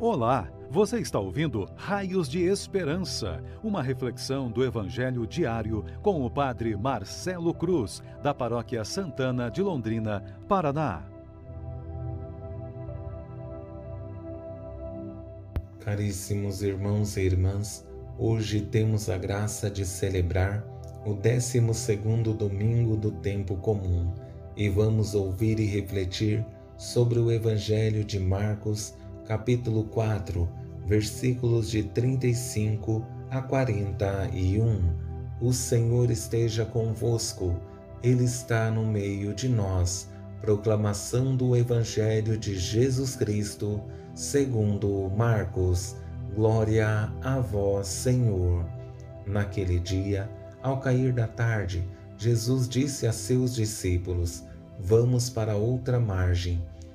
Olá, você está ouvindo Raios de Esperança, uma reflexão do Evangelho diário com o Padre Marcelo Cruz, da Paróquia Santana de Londrina, Paraná. Caríssimos irmãos e irmãs, hoje temos a graça de celebrar o 12 domingo do tempo comum e vamos ouvir e refletir sobre o Evangelho de Marcos capítulo 4, versículos de 35 a 41. O Senhor esteja convosco, Ele está no meio de nós. Proclamação do Evangelho de Jesus Cristo, segundo Marcos. Glória a vós, Senhor. Naquele dia, ao cair da tarde, Jesus disse a seus discípulos: Vamos para outra margem.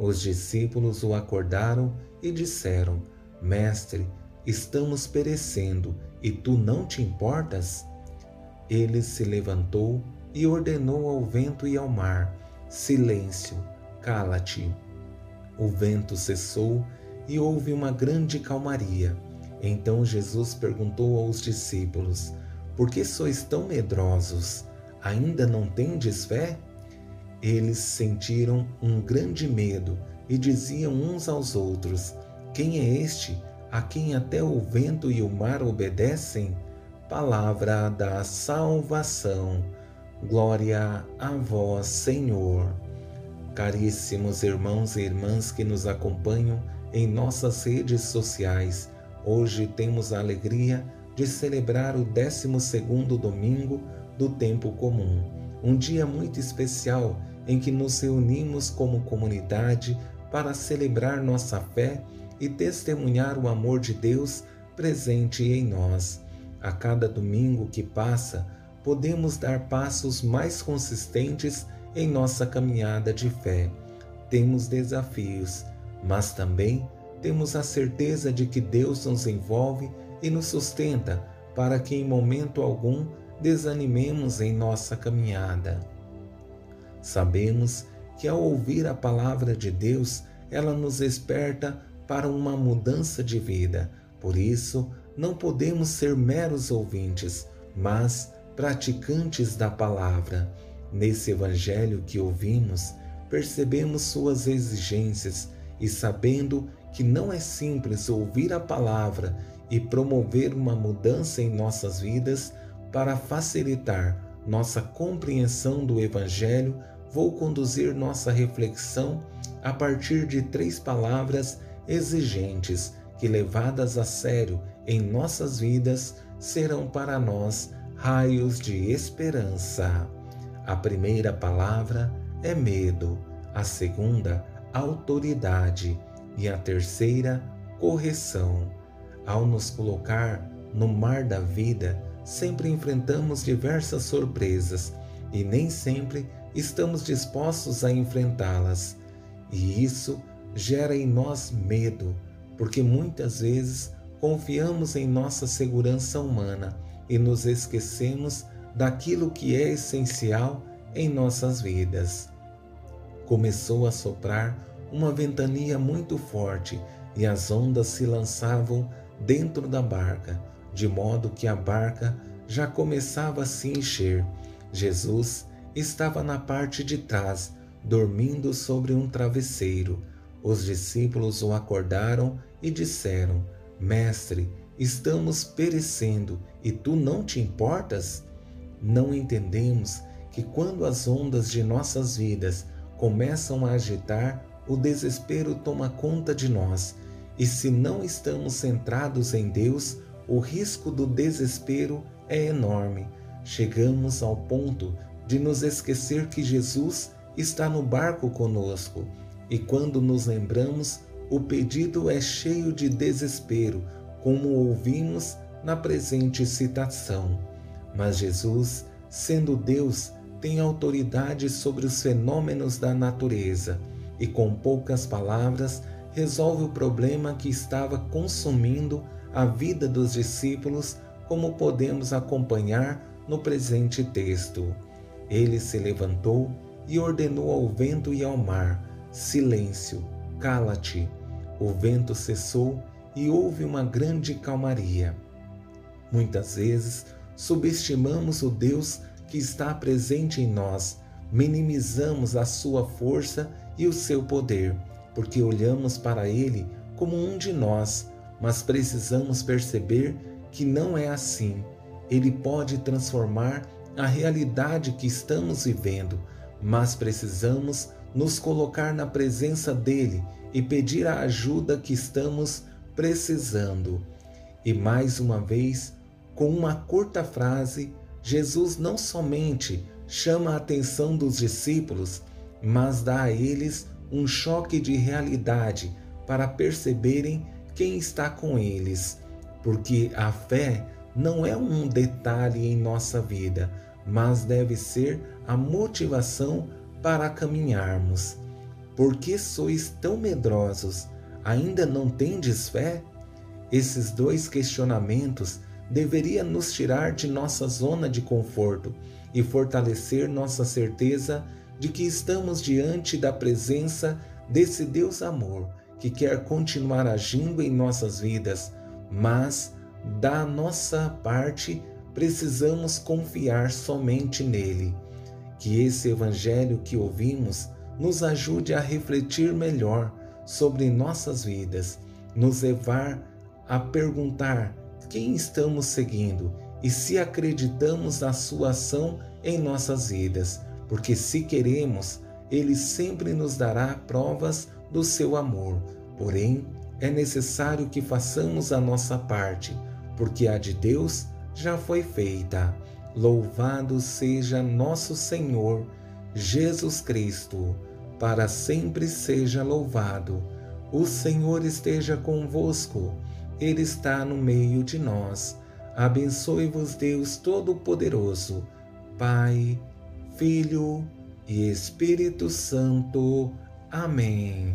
Os discípulos o acordaram e disseram: Mestre, estamos perecendo e tu não te importas? Ele se levantou e ordenou ao vento e ao mar: Silêncio, cala-te. O vento cessou e houve uma grande calmaria. Então Jesus perguntou aos discípulos: Por que sois tão medrosos? Ainda não tendes fé? Eles sentiram um grande medo e diziam uns aos outros: Quem é este a quem até o vento e o mar obedecem? Palavra da salvação. Glória a vós, Senhor. Caríssimos irmãos e irmãs que nos acompanham em nossas redes sociais, hoje temos a alegria de celebrar o 12º domingo do tempo comum, um dia muito especial em que nos reunimos como comunidade para celebrar nossa fé e testemunhar o amor de Deus presente em nós. A cada domingo que passa, podemos dar passos mais consistentes em nossa caminhada de fé. Temos desafios, mas também temos a certeza de que Deus nos envolve e nos sustenta para que em momento algum desanimemos em nossa caminhada. Sabemos que ao ouvir a palavra de Deus, ela nos desperta para uma mudança de vida. Por isso, não podemos ser meros ouvintes, mas praticantes da palavra. Nesse evangelho que ouvimos, percebemos suas exigências e sabendo que não é simples ouvir a palavra e promover uma mudança em nossas vidas para facilitar nossa compreensão do evangelho, vou conduzir nossa reflexão a partir de três palavras exigentes que, levadas a sério em nossas vidas, serão para nós raios de esperança. A primeira palavra é medo, a segunda, autoridade e a terceira, correção. Ao nos colocar no mar da vida, sempre enfrentamos diversas surpresas e nem sempre estamos dispostos a enfrentá-las. E isso gera em nós medo, porque muitas vezes confiamos em nossa segurança humana e nos esquecemos daquilo que é essencial em nossas vidas. Começou a soprar uma ventania muito forte e as ondas se lançavam dentro da barca, de modo que a barca já começava a se encher. Jesus estava na parte de trás, dormindo sobre um travesseiro. Os discípulos o acordaram e disseram: Mestre, estamos perecendo e tu não te importas? Não entendemos que quando as ondas de nossas vidas começam a agitar, o desespero toma conta de nós, e se não estamos centrados em Deus, o risco do desespero é enorme. Chegamos ao ponto de nos esquecer que Jesus está no barco conosco e quando nos lembramos, o pedido é cheio de desespero, como ouvimos na presente citação. Mas Jesus, sendo Deus, tem autoridade sobre os fenômenos da natureza e, com poucas palavras, resolve o problema que estava consumindo a vida dos discípulos, como podemos acompanhar no presente texto. Ele se levantou e ordenou ao vento e ao mar: Silêncio, cala-te. O vento cessou e houve uma grande calmaria. Muitas vezes subestimamos o Deus que está presente em nós, minimizamos a sua força e o seu poder, porque olhamos para ele como um de nós, mas precisamos perceber que não é assim. Ele pode transformar a realidade que estamos vivendo, mas precisamos nos colocar na presença dele e pedir a ajuda que estamos precisando. E mais uma vez, com uma curta frase, Jesus não somente chama a atenção dos discípulos, mas dá a eles um choque de realidade para perceberem quem está com eles, porque a fé não é um detalhe em nossa vida, mas deve ser a motivação para caminharmos. Por que sois tão medrosos? Ainda não tendes fé? Esses dois questionamentos deveriam nos tirar de nossa zona de conforto e fortalecer nossa certeza de que estamos diante da presença desse Deus amor que quer continuar agindo em nossas vidas, mas da nossa parte precisamos confiar somente nele. Que esse evangelho que ouvimos nos ajude a refletir melhor sobre nossas vidas, nos levar a perguntar quem estamos seguindo e se acreditamos na sua ação em nossas vidas, porque se queremos, ele sempre nos dará provas do seu amor. Porém, é necessário que façamos a nossa parte, porque a de Deus já foi feita. Louvado seja nosso Senhor Jesus Cristo, para sempre seja louvado. O Senhor esteja convosco, Ele está no meio de nós. Abençoe-vos, Deus Todo-Poderoso, Pai, Filho e Espírito Santo. Amém.